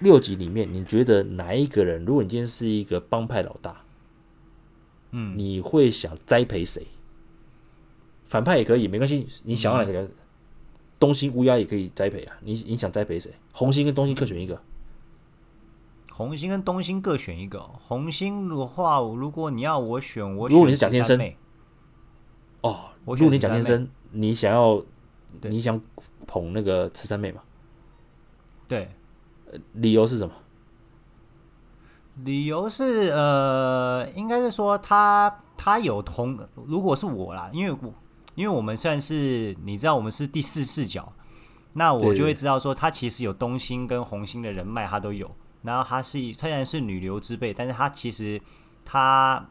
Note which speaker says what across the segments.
Speaker 1: 六集里面，你觉得哪一个人？如果你今天是一个帮派老大，嗯，你会想栽培谁？反派也可以，没关系。你想要哪个人？东星乌鸦也可以栽培啊。你你想栽培谁？红星跟东星各选一个。
Speaker 2: 红星跟东星各选一个。红星的话，如果你要我选，我选
Speaker 1: 如果你是蒋天生，哦，
Speaker 2: 我
Speaker 1: 如果你蒋天生，你想要，你想捧那个慈三妹嘛？
Speaker 2: 对。
Speaker 1: 理由是什么？
Speaker 2: 理由是呃，应该是说他他有同，如果是我啦，因为我因为我们算是你知道我们是第四视角，那我就会知道说他其实有东星跟红星的人脉，他都有。然后他是虽然是女流之辈，但是他其实他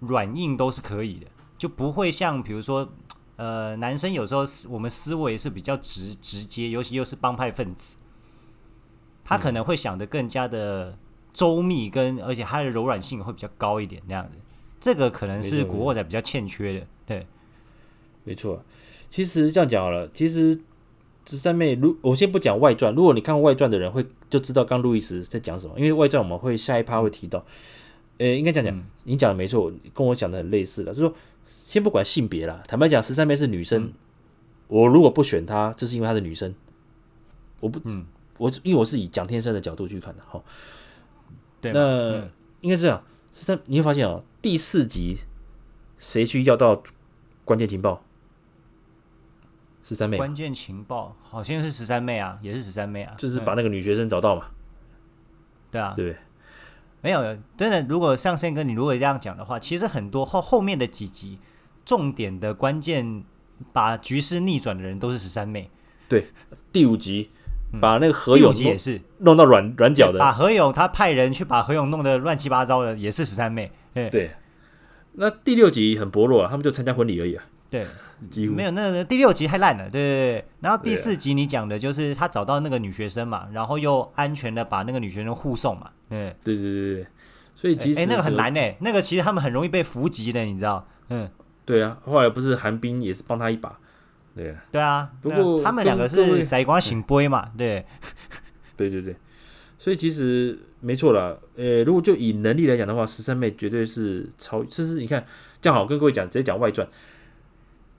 Speaker 2: 软硬都是可以的，就不会像比如说呃，男生有时候我们思维是比较直直接，尤其又是帮派分子。他可能会想得更加的周密，跟而且它的柔软性会比较高一点，那样子，这个可能是古惑仔比较欠缺的。对，
Speaker 1: 没错。其实这样讲好了，其实十三妹，如我先不讲外传，如果你看过外传的人会就知道刚路易斯在讲什么，因为外传我们会下一趴会提到。呃，应该讲讲，你讲的没错，跟我讲的很类似的，就是说先不管性别啦，坦白讲，十三妹是女生，嗯、我如果不选她，就是因为她是女生，我不嗯。我因为我是以蒋天生的角度去看的，哈，
Speaker 2: 对，
Speaker 1: 那、嗯、应该是这样。十三，你会发现哦，第四集谁去要到关键情报？十三妹。
Speaker 2: 关键情报好像是十三妹啊，也是十三妹啊，
Speaker 1: 就是把那个女学生找到嘛。
Speaker 2: 对啊，
Speaker 1: 对，
Speaker 2: 没有真的。如果像宪哥你如果这样讲的话，其实很多后后面的几集重点的关键把局势逆转的人都是十三妹。
Speaker 1: 对，第五集。把那个何勇
Speaker 2: 也是
Speaker 1: 弄到软软脚的，
Speaker 2: 把何勇他派人去把何勇弄得乱七八糟的，也是十三妹。
Speaker 1: 对，那第六集很薄弱啊，他们就参加婚礼而已啊。
Speaker 2: 对，
Speaker 1: 几乎
Speaker 2: 没有。那个第六集太烂了，对对对。然后第四集你讲的就是他找到那个女学生嘛，然后又安全的把那个女学生护送嘛。嗯
Speaker 1: 对对对对。所以其实哎、
Speaker 2: 欸，那个很难哎，那个其实他们很容易被伏击的，你知道？嗯，
Speaker 1: 对啊。后来不是韩冰也是帮他一把。对啊，
Speaker 2: 对啊，不过他们两个是甩光醒杯嘛，对，
Speaker 1: 对对对，所以其实没错啦。呃，如果就以能力来讲的话，十三妹绝对是超。其实你看，这样好跟各位讲，直接讲外传。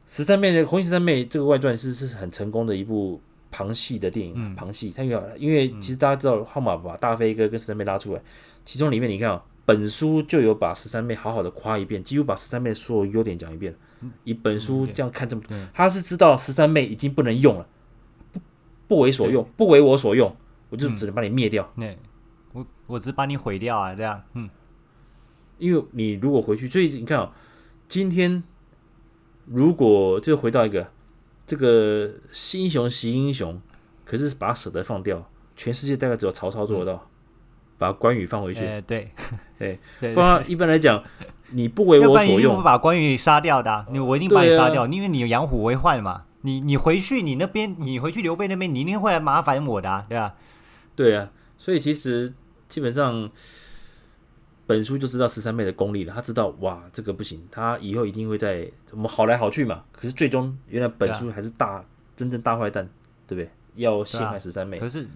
Speaker 1: 十三妹的《红衣十三妹》这个外传是是很成功的一部旁系的电影，嗯、旁戏。它有，因为其实大家知道，号码把大飞哥跟十三妹拉出来，其中里面你看啊，本书就有把十三妹好好的夸一遍，几乎把十三妹所有优点讲一遍。以本书这样看这么多，他是知道十三妹已经不能用了，不不为所用，不为我所用，我就只能把你灭掉。
Speaker 2: 对，我我只把你毁掉啊，这样。嗯，
Speaker 1: 因为你如果回去，所以你看啊，今天如果就回到一个这个新英雄惜英雄，可是把他舍得放掉，全世界大概只有曹操做得到，把关羽放回去。
Speaker 2: 对，
Speaker 1: 对，不然一般来讲。你不为我所用，
Speaker 2: 不把关羽杀掉的，你我一定把你杀掉，因为你有养虎为患嘛。你你回去，你那边，你回去刘备那边，你一定会来麻烦我的，对吧？
Speaker 1: 对啊，所以其实基本上本书就知道十三妹的功力了。他知道哇，这个不行，他以后一定会在我们好来好去嘛。可是最终原来本书还是大真正大坏蛋，对不对？要陷害十三妹，
Speaker 2: 可是。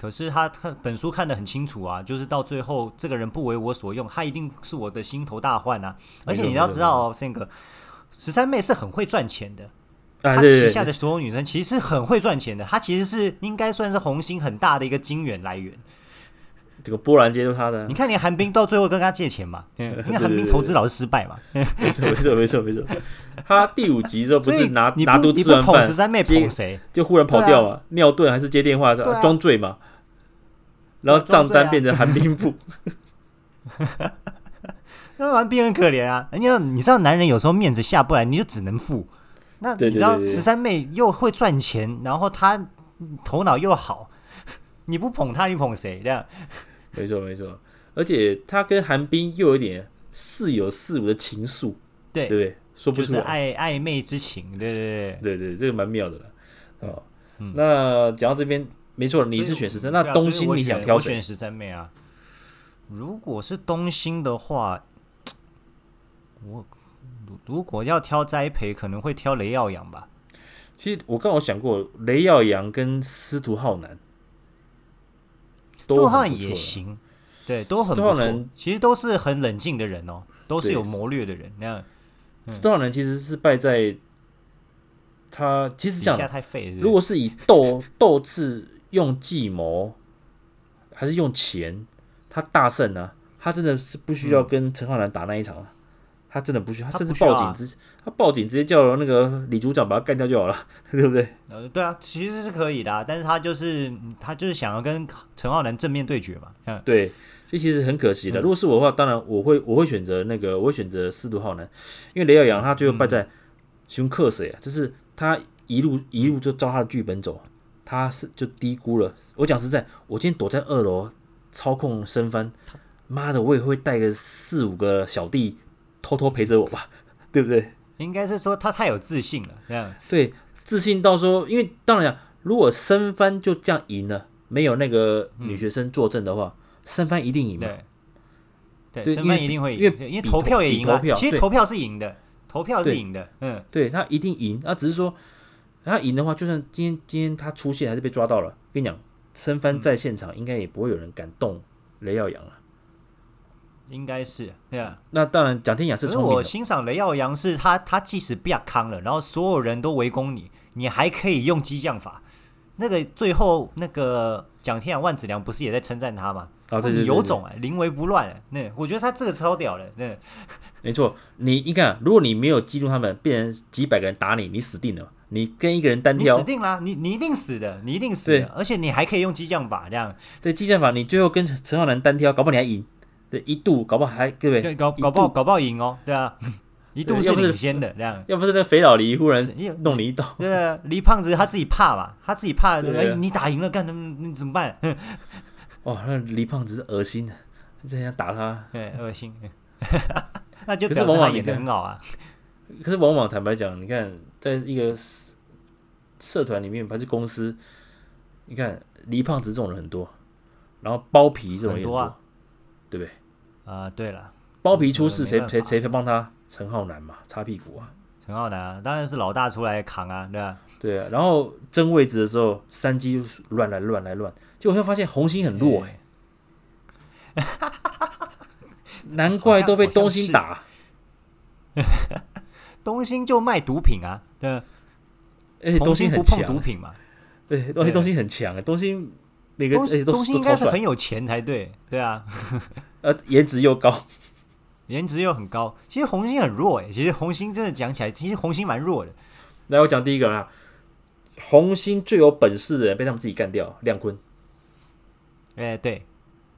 Speaker 2: 可是他看本书看得很清楚啊，就是到最后这个人不为我所用，他一定是我的心头大患啊！而且你要知道哦，三哥十三妹是很会赚钱的，他旗下的所有女生其实是很会赚钱的，她其实是应该算是红星很大的一个金源来源。
Speaker 1: 这个波兰街都是他的，
Speaker 2: 你看连韩冰到最后跟他借钱嘛，因为韩冰筹资老是失败嘛。
Speaker 1: 没错没错没错没错，他第五集之后不是拿拿毒吃完
Speaker 2: 饭，十三妹捧谁？
Speaker 1: 就忽然跑掉了，尿遁还是接电话装醉嘛？然后账单变成韩冰付，
Speaker 2: 那韩冰很可怜啊。你要你知道，男人有时候面子下不来，你就只能付。那你知道十三妹又会赚钱，然后她头脑又好，你不捧她，你捧谁？这样
Speaker 1: 没错没错。而且她跟韩冰又有点似有似无的情愫，对对对？说不出来
Speaker 2: 暧暧昧之情，对对
Speaker 1: 对对对，这个蛮妙的了。哦，那讲到这边。没错，你是选十三，那东兴你想挑谁？
Speaker 2: 我选十三妹啊。如果是东兴的话，我如果要挑栽培，可能会挑雷耀阳吧。
Speaker 1: 其实我刚好想过雷耀阳跟司徒浩南。都
Speaker 2: 好像也行，对，都很不错。其实都是很冷静的人哦，都是有谋略的人。那样，
Speaker 1: 司徒浩南其实是败在他其实
Speaker 2: 这样。
Speaker 1: 如果是以斗斗智用计谋，还是用钱，他大胜呢、啊？他真的是不需要跟陈浩南打那一场啊。他真的不需要，他甚至报警直，他报警直接叫那个李组长把他干掉就好了，对不对？
Speaker 2: 呃，对啊，其实是可以的、啊，但是他就是他就是想要跟陈浩南正面对决嘛。嗯，
Speaker 1: 对，所以其实很可惜的。如果是我的话，当然我会我会选择那个，我会选择司徒浩南，因为雷耀阳他最后败在熊克谁啊？就是他一路一路就照他的剧本走，他是就低估了。我讲实在，我今天躲在二楼操控升帆，妈的，我也会带个四五个小弟。偷偷陪着我吧，对不对？
Speaker 2: 应该是说他太有自信了，这样
Speaker 1: 对，自信到说，因为当然讲，如果升帆就这样赢了，没有那个女学生作证的话，升幡、嗯、一定赢嘛？
Speaker 2: 对，对，升幡一定会赢，因为因为投票也赢了，其实投票是赢的，投票是赢的，嗯，
Speaker 1: 对他一定赢，那只是说他赢的话，就算今天今天他出现还是被抓到了，跟你讲，升幡在现场应该也不会有人敢动雷耀阳了。
Speaker 2: 应该是对啊，
Speaker 1: 那当然，蒋天雅是聪明的。
Speaker 2: 我欣赏雷耀阳是他，他即使不要康了，然后所有人都围攻你，你还可以用激将法。那个最后那个蒋天雅万子良不是也在称赞他吗？啊，对对，有种啊，临危不乱。那我觉得他这个超屌的。那
Speaker 1: 没错，你你看，如果你没有激怒他们，变成几百个人打你，你死定了。你跟一个人单挑，
Speaker 2: 你死定了，你你一定死的，你一定死的。而且你还可以用激将法这样。
Speaker 1: 对，激将法，你最后跟陈浩南单挑，搞不好你还赢。对，一度搞不好还对不对？
Speaker 2: 搞搞不好搞不好赢哦，对啊，一度是领先的这样。
Speaker 1: 要不是那肥佬黎忽然弄你一刀，
Speaker 2: 对啊，黎胖子他自己怕嘛，他自己怕，哎，你打赢了干什么？你怎么办？
Speaker 1: 哇，那黎胖子是恶心的，这样打他，
Speaker 2: 对，恶心。那就表示他演的很好啊。
Speaker 1: 可是往往坦白讲，你看，在一个社团里面还是公司，你看黎胖子这种人很多，然后包皮这种人很多，对不对？
Speaker 2: 啊，对了，
Speaker 1: 包皮出事，谁谁谁帮他？陈浩南嘛，擦屁股啊。
Speaker 2: 陈浩南啊，当然是老大出来扛啊，对吧？
Speaker 1: 对啊，然后争位置的时候，三鸡乱来乱来乱，结果会发现红星很弱哎，难怪都被东星打。
Speaker 2: 东兴就卖毒品啊，对，
Speaker 1: 而且东兴不碰毒品嘛，对，而且东兴很强啊，东兴每个东
Speaker 2: 东兴应该是很有钱才对，对啊。
Speaker 1: 呃，颜值又高，
Speaker 2: 颜值又很高。其实红星很弱诶，其实红星真的讲起来，其实红星蛮弱的。
Speaker 1: 来，我讲第一个啦，红星最有本事的人被他们自己干掉，亮坤。
Speaker 2: 哎、欸，对，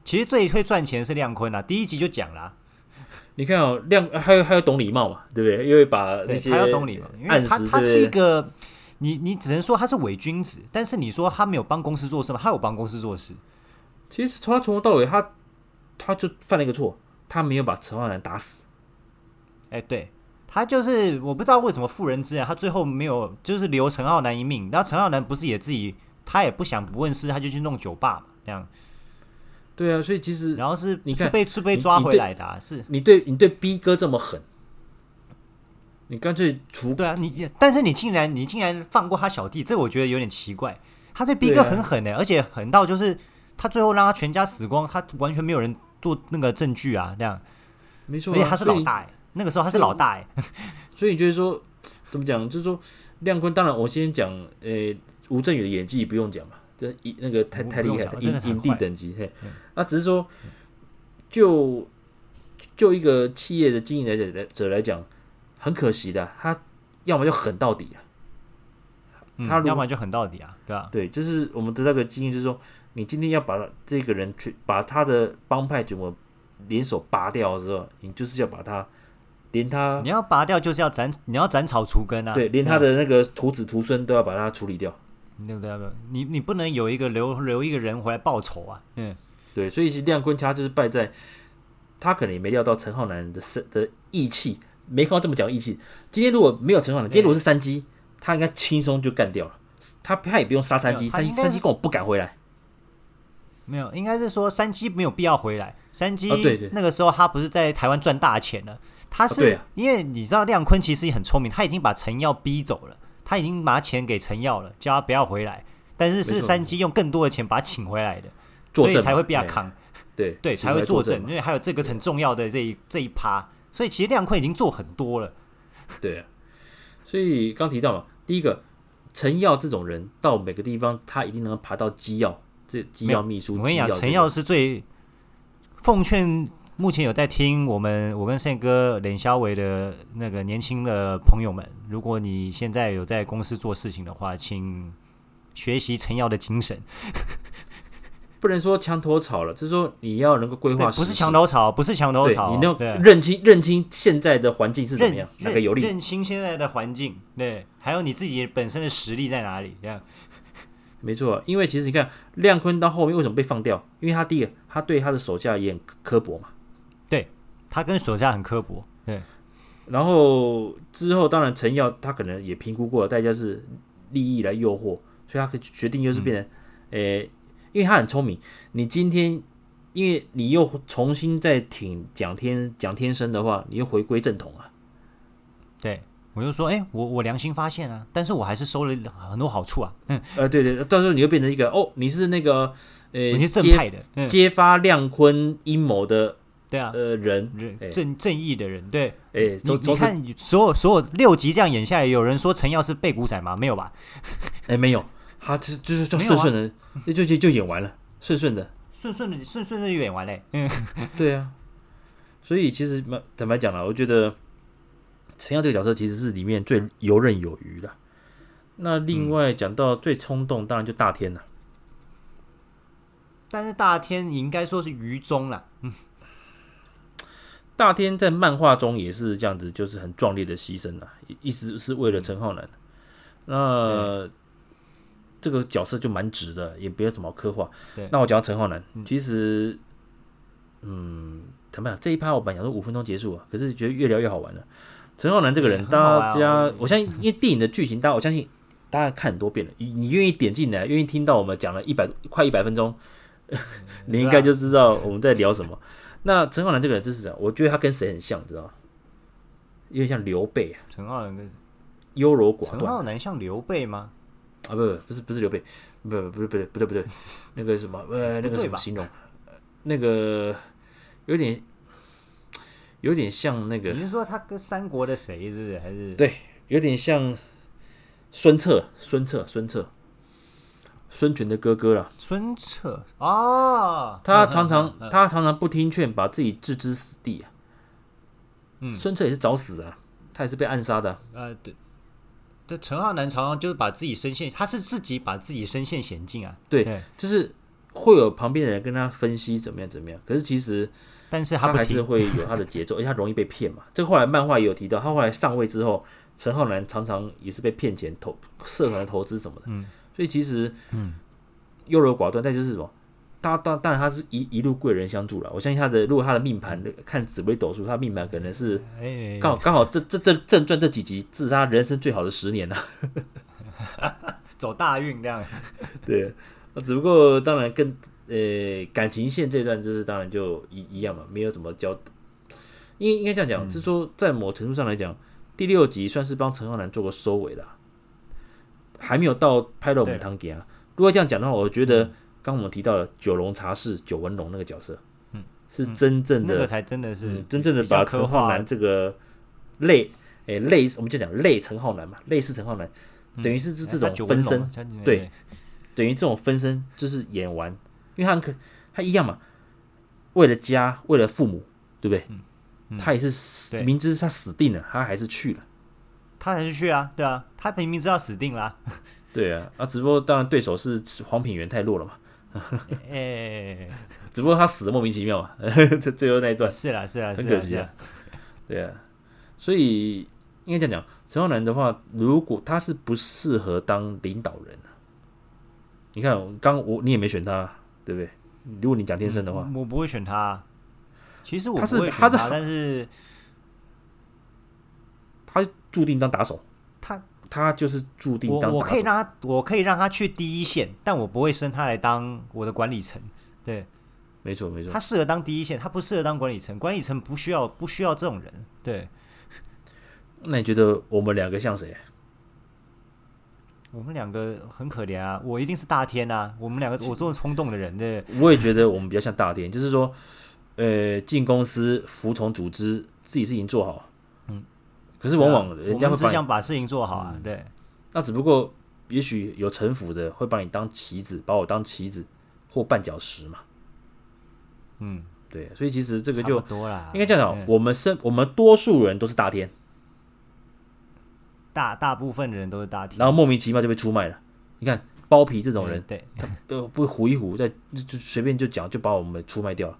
Speaker 2: 其实最会赚钱是亮坤啊。第一集就讲了，
Speaker 1: 你看哦，亮还有还有懂礼貌嘛，对不对？因为把那些
Speaker 2: 他要懂礼貌，因为他他是一个，你你只能说他是伪君子，但是你说他没有帮公司做事吗？他有帮公司做事。
Speaker 1: 其实从他从头到尾他。他就犯了一个错，他没有把陈浩南打死。
Speaker 2: 哎、欸，对，他就是我不知道为什么妇人之仁，他最后没有就是留陈浩南一命。然后陈浩南不是也自己，他也不想不问事，他就去弄酒吧嘛，这样。
Speaker 1: 对啊，所以其实
Speaker 2: 然后是
Speaker 1: 你
Speaker 2: 是被是被抓回来的、啊，是
Speaker 1: 你对你对 B 哥这么狠，你干脆除
Speaker 2: 对啊，你但是你竟然你竟然放过他小弟，这我觉得有点奇怪。他对 B 哥很狠呢、欸，啊、而且狠到就是他最后让他全家死光，他完全没有人。做那个证据啊，这样
Speaker 1: 没错、啊，
Speaker 2: 而且他是老大哎，那个时候他是老大哎，
Speaker 1: 所以你觉得说怎么讲？就是说亮坤，当然我先讲，呃、欸，吴镇宇的演技不用讲嘛，这一那个太太厉害了，影影帝等级嘿，那、只是说就就一个企业的经营者者来讲，很可惜的，他要么就狠到底啊，
Speaker 2: 他、嗯、要么就狠到底啊，对吧？
Speaker 1: 对，就是我们得到个经验，就是说。你今天要把这个人去把他的帮派怎么联手拔掉的时候，你就是要把他连他
Speaker 2: 你要拔掉，就是要斩你要斩草除根啊！
Speaker 1: 对，连他的那个徒子徒孙都要把他处理掉，
Speaker 2: 对不对？你你不能有一个留留一个人回来报仇啊！嗯，
Speaker 1: 对，所以是亮坤他就是败在，他可能也没料到陈浩南的生的义气，没看到这么讲义气。今天如果没有陈浩南，今天如果是山鸡，他应该轻松就干掉了，他他也不用杀山鸡，山鸡山鸡跟我不敢回来。
Speaker 2: 没有，应该是说山鸡没有必要回来。山鸡那个时候他不是在台湾赚大钱了，他是因为你知道亮坤其实也很聪明，他已经把陈耀逼走了，他已经拿钱给陈耀了，叫他不要回来。但是是山鸡用更多的钱把他请回来的。所以才会被他扛。
Speaker 1: 对
Speaker 2: 对，才会作证，因为还有这个很重要的这一这一趴，所以其实亮坤已经做很多了。
Speaker 1: 对啊，所以刚提到嘛，第一个陈耀这种人到每个地方，他一定能爬到机要，这机要秘书。
Speaker 2: 我跟你讲，陈耀是最奉劝目前有在听我们我跟宪哥冷肖伟的那个年轻的朋友们，如果你现在有在公司做事情的话，请学习陈耀的精神。
Speaker 1: 不能说墙头草了，就是说你要能够规划，
Speaker 2: 不是墙头草，不是墙头草，
Speaker 1: 你要认清认清现在的环境是怎么样，哪个有利？
Speaker 2: 认清现在的环境，对，还有你自己本身的实力在哪里？这样，
Speaker 1: 没错，因为其实你看亮坤到后面为什么被放掉？因为他第一个，他对他的手下也很刻薄嘛，
Speaker 2: 对他跟手下很刻薄，对。
Speaker 1: 然后之后，当然陈耀他可能也评估过了，代价是利益来诱惑，所以他决定就是变成，诶、嗯。欸因为他很聪明，你今天因为你又重新再挺蒋天蒋天生的话，你又回归正统啊。
Speaker 2: 对，我就说，哎、欸，我我良心发现啊，但是我还是收了很多好处啊。嗯，
Speaker 1: 呃，对对，到时候你又变成一个哦，你是那个呃，
Speaker 2: 你是正派的，
Speaker 1: 揭，揭发亮坤阴谋的，
Speaker 2: 对啊，
Speaker 1: 呃，人人
Speaker 2: 正正义的人，对，
Speaker 1: 哎，
Speaker 2: 你你看所有所有六集这样演下来，有人说陈耀是背骨仔吗？没有吧？
Speaker 1: 哎，没有。他就就是就顺顺的，就就就演完了，顺顺的，
Speaker 2: 顺顺的，顺顺的就演完嘞。嗯，
Speaker 1: 对啊。所以其实坦白讲了，我觉得陈耀这个角色其实是里面最游刃有余的。那另外讲到最冲动，当然就大天了。
Speaker 2: 但是大天你应该说是愚忠了。嗯，
Speaker 1: 大天在漫画中也是这样子，就是很壮烈的牺牲啊，一直是为了陈浩南。那。这个角色就蛮直的，也没有什么刻画。那我讲陈浩南，其实，嗯，怎么样？这一趴我本来想说五分钟结束啊，可是觉得越聊越好玩了。陈浩南这个人，大家我相信，因为电影的剧情，大家我相信大家看很多遍了。你你愿意点进来，愿意听到我们讲了一百快一百分钟，你应该就知道我们在聊什么。那陈浩南这个人就是这样，我觉得他跟谁很像，知道吗？有点像刘备啊。
Speaker 2: 陈浩南跟
Speaker 1: 优柔寡断。
Speaker 2: 陈浩南像刘备吗？
Speaker 1: 啊不不不是不是刘备，不不不是不对不对不对，那个什么呃那个什么形容，那个有点有点像那个。
Speaker 2: 你是说他跟三国的谁是不是？还是
Speaker 1: 对，有点像孙策孙策孙策孙权的哥哥啦。
Speaker 2: 孙策啊，
Speaker 1: 他常常他常常不听劝，把自己置之死地啊。嗯，孙策也是找死啊，他也是被暗杀的啊。
Speaker 2: 呃对。这陈浩南常常就是把自己身陷，他是自己把自己身陷险境啊。
Speaker 1: 对，对就是会有旁边的人跟他分析怎么样怎么样。可是其实，
Speaker 2: 但是他
Speaker 1: 还是会有他的节奏，而且他容易被骗嘛。这个后来漫画也有提到，他后来上位之后，陈浩南常常也是被骗钱投社团投资什么的。嗯，所以其实，嗯，优柔寡断，但就是什么。他当当然，他是一一路贵人相助了。我相信他的，如果他的命盘看紫微斗数，他命盘可能是刚好刚好这这这正传这几集，这是他人生最好的十年了，
Speaker 2: 走大运这样。
Speaker 1: 对，只不过当然跟呃感情线这段就是当然就一一样嘛，没有怎么交。应应该这样讲，就是说在某程度上来讲，第六集算是帮陈浩南做个收尾了，还没有到拍到我们堂给啊。如果这样讲的话，我觉得。刚我们提到的九龙茶室九纹龙那个角色，嗯，是真正的，
Speaker 2: 那个才真的是、
Speaker 1: 嗯、真正的把陈浩南这个类，诶类，我们就讲类陈浩南嘛，类似陈浩南，等于是是这种分身，对，等于这种分身就是演完，因为他很可他一样嘛，为了家，为了父母，对不对？嗯、他也是明知他死定了，他还是去了，
Speaker 2: 他还是去啊，对啊，他明明知道死定了，
Speaker 1: 对啊，啊，只不过当然对手是黄品源太弱了嘛。
Speaker 2: 哎，
Speaker 1: 只不过他死的莫名其妙啊！这最后那一段
Speaker 2: 是啦，是啦，
Speaker 1: 很可惜啊。对啊，所以应该这样讲，陈浩南的话，如果他是不适合当领导人，你看，刚我你也没选他，对不对？如果你讲天生的话，
Speaker 2: 我不会选他。其实我
Speaker 1: 他是他是，
Speaker 2: 但是
Speaker 1: 他注定当打手。
Speaker 2: 他。
Speaker 1: 他就是注定当。
Speaker 2: 我我可以让他，我可以让他去第一线，但我不会升他来当我的管理层。对，
Speaker 1: 没错没错。
Speaker 2: 他适合当第一线，他不适合当管理层。管理层不需要不需要这种人。对。
Speaker 1: 那你觉得我们两个像谁？
Speaker 2: 我们两个很可怜啊，我一定是大天啊，我们两个 我这么冲动的人，对。
Speaker 1: 我也觉得我们比较像大天，就是说，呃，进公司服从组织，自己事情做好。嗯。可是往往人家会
Speaker 2: 只想把事情做好啊，嗯、对。
Speaker 1: 那只不过也许有城府的会把你当棋子，把我当棋子或绊脚石嘛。嗯，对，所以其实这个就
Speaker 2: 多了，
Speaker 1: 应该这样讲，我们身我们多数人都是大天。
Speaker 2: 大大部分的人都是大天，
Speaker 1: 然后莫名其妙就被出卖了。你看包皮这种人，对，他都不会唬一糊，再就随便就讲，就把我们出卖掉了。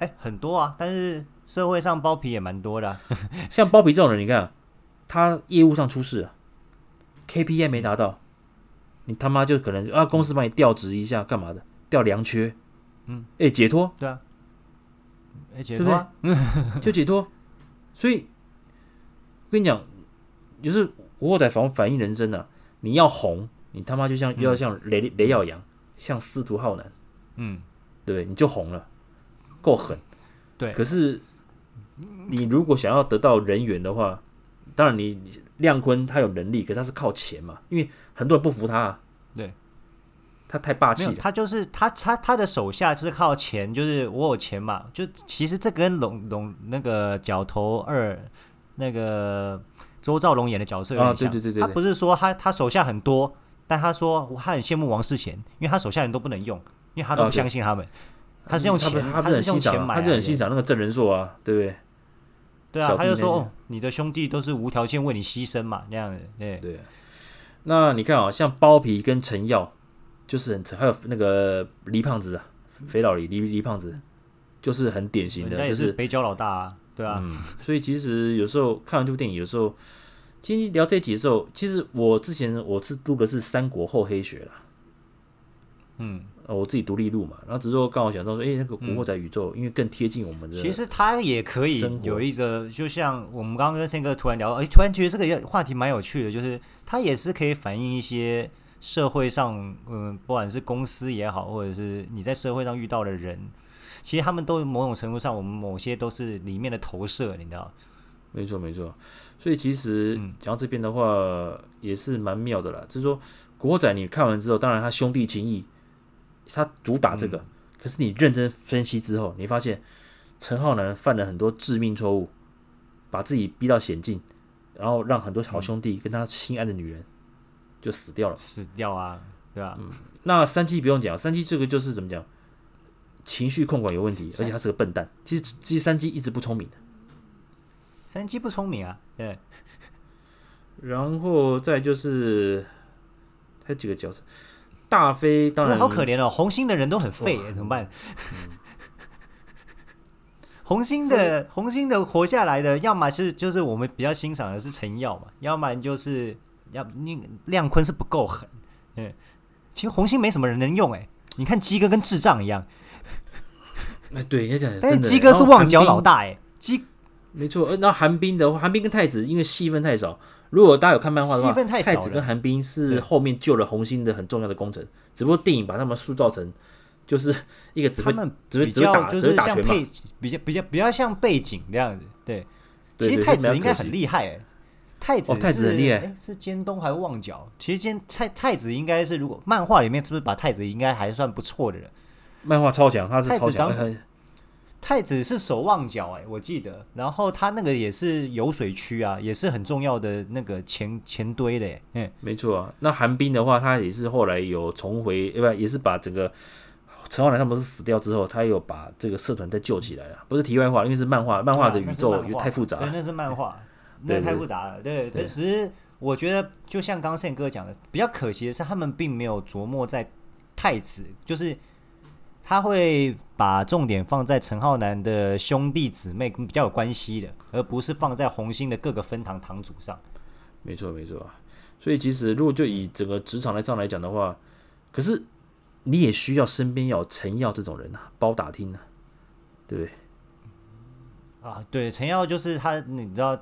Speaker 2: 哎，很多啊，但是社会上包皮也蛮多的啊。
Speaker 1: 像包皮这种人，你看他业务上出事了，KPI 没达到，你他妈就可能啊，公司把你调职一下，干嘛的？调良缺，嗯，哎，解脱，
Speaker 2: 对啊，哎，解脱，
Speaker 1: 就解脱。所以我跟你讲。就是古惑仔反反映人生啊！你要红，你他妈就像又要像雷雷耀阳，像司徒浩南，嗯，对不对？你就红了，够狠。
Speaker 2: 对。
Speaker 1: 可是你如果想要得到人缘的话，当然你亮坤他有能力，可是他是靠钱嘛，因为很多人不服他啊。
Speaker 2: 对。
Speaker 1: 他太霸气了。
Speaker 2: 他就是他他他的手下就是靠钱，就是我有钱嘛。就其实这跟龙龙那个角头二那个。周兆龙演的角色有点像，
Speaker 1: 对对对对，
Speaker 2: 他不是说他他手下很多，但他说他很羡慕王世贤，因为他手下人都不能用，因为他都不相信他们，他是用钱，他是很欣赏，
Speaker 1: 他就很欣赏那个郑仁硕啊，对不对？
Speaker 2: 对啊，他就说哦，你的兄弟都是无条件为你牺牲嘛，那样的，对
Speaker 1: 对。那你看啊，像包皮跟陈耀，就是很还有那个黎胖子啊，肥佬黎黎黎胖子，就是很典型的，就是
Speaker 2: 北角老大啊。对啊、嗯，
Speaker 1: 所以其实有时候看完这部电影，有时候其实聊这一集的时候，其实我之前我是读的是《三国后黑学》啦，嗯，我自己独立录嘛，然后只是说刚好想到说，哎、欸，那个古惑仔宇宙，嗯、因为更贴近我们的，
Speaker 2: 其实它也可以有一个，就像我们刚刚跟宪哥突然聊，哎，突然觉得这个话题蛮有趣的，就是它也是可以反映一些社会上，嗯，不管是公司也好，或者是你在社会上遇到的人。其实他们都某种程度上，我们某些都是里面的投射，你知道？
Speaker 1: 没错，没错。所以其实讲到这边的话，嗯、也是蛮妙的啦。就是说，古惑仔你看完之后，当然他兄弟情义，他主打这个。嗯、可是你认真分析之后，你发现陈浩南犯了很多致命错误，把自己逼到险境，然后让很多好兄弟跟他心爱的女人就死掉了，
Speaker 2: 死掉啊，对吧、啊？
Speaker 1: 嗯。那三七不用讲，三七这个就是怎么讲？情绪控管有问题，而且他是个笨蛋。其实，其实三鸡一直不聪明的。
Speaker 2: 三鸡不聪明啊，对。
Speaker 1: 然后再就是，还有几个角色，大飞当然
Speaker 2: 好可怜哦。红星的人都很废，怎么办？嗯、红星的红星的活下来的，要么是就是我们比较欣赏的是陈耀嘛，要么就是要你亮坤是不够狠。嗯，其实红星没什么人能用哎，你看鸡哥跟智障一样。
Speaker 1: 哎，对，你要讲但是。
Speaker 2: 鸡哥是旺角老大，哎，鸡
Speaker 1: 没错。那寒冰的话，韩冰跟太子因为戏份太少。如果大家有看漫画的话，太子跟寒冰是后面救了红星的很重要的功臣。只不过电影把他们塑造成就是一个只会只会只会打
Speaker 2: 就是像配比较比较比较像背景这样子。对，其实太子应该很厉害，哎，太子
Speaker 1: 太子很厉害，
Speaker 2: 是尖东还是旺角？其实尖太太子应该是如果漫画里面是不是把太子应该还算不错的人？
Speaker 1: 漫画超强，他是超强。
Speaker 2: 太子是守望角哎，我记得。然后他那个也是游水区啊，也是很重要的那个钱钱堆的哎。嗯，
Speaker 1: 没错啊。那韩冰的话，他也是后来有重回，不也是把整个陈浩南他们是死掉之后，他又把这个社团再救起来了。不是题外话，因为是漫画，漫画的宇宙又太复杂了。
Speaker 2: 对，那是漫画，那太复杂了。对，其实我觉得就像刚刚宪哥讲的，比较可惜的是他们并没有琢磨在太子，就是。他会把重点放在陈浩南的兄弟姊妹比较有关系的，而不是放在红星的各个分堂堂主上。
Speaker 1: 没错，没错。所以其实如果就以整个职场来上来讲的话，可是你也需要身边要有陈耀这种人啊，包打听啊，对不对？
Speaker 2: 啊，对，陈耀就是他，你知道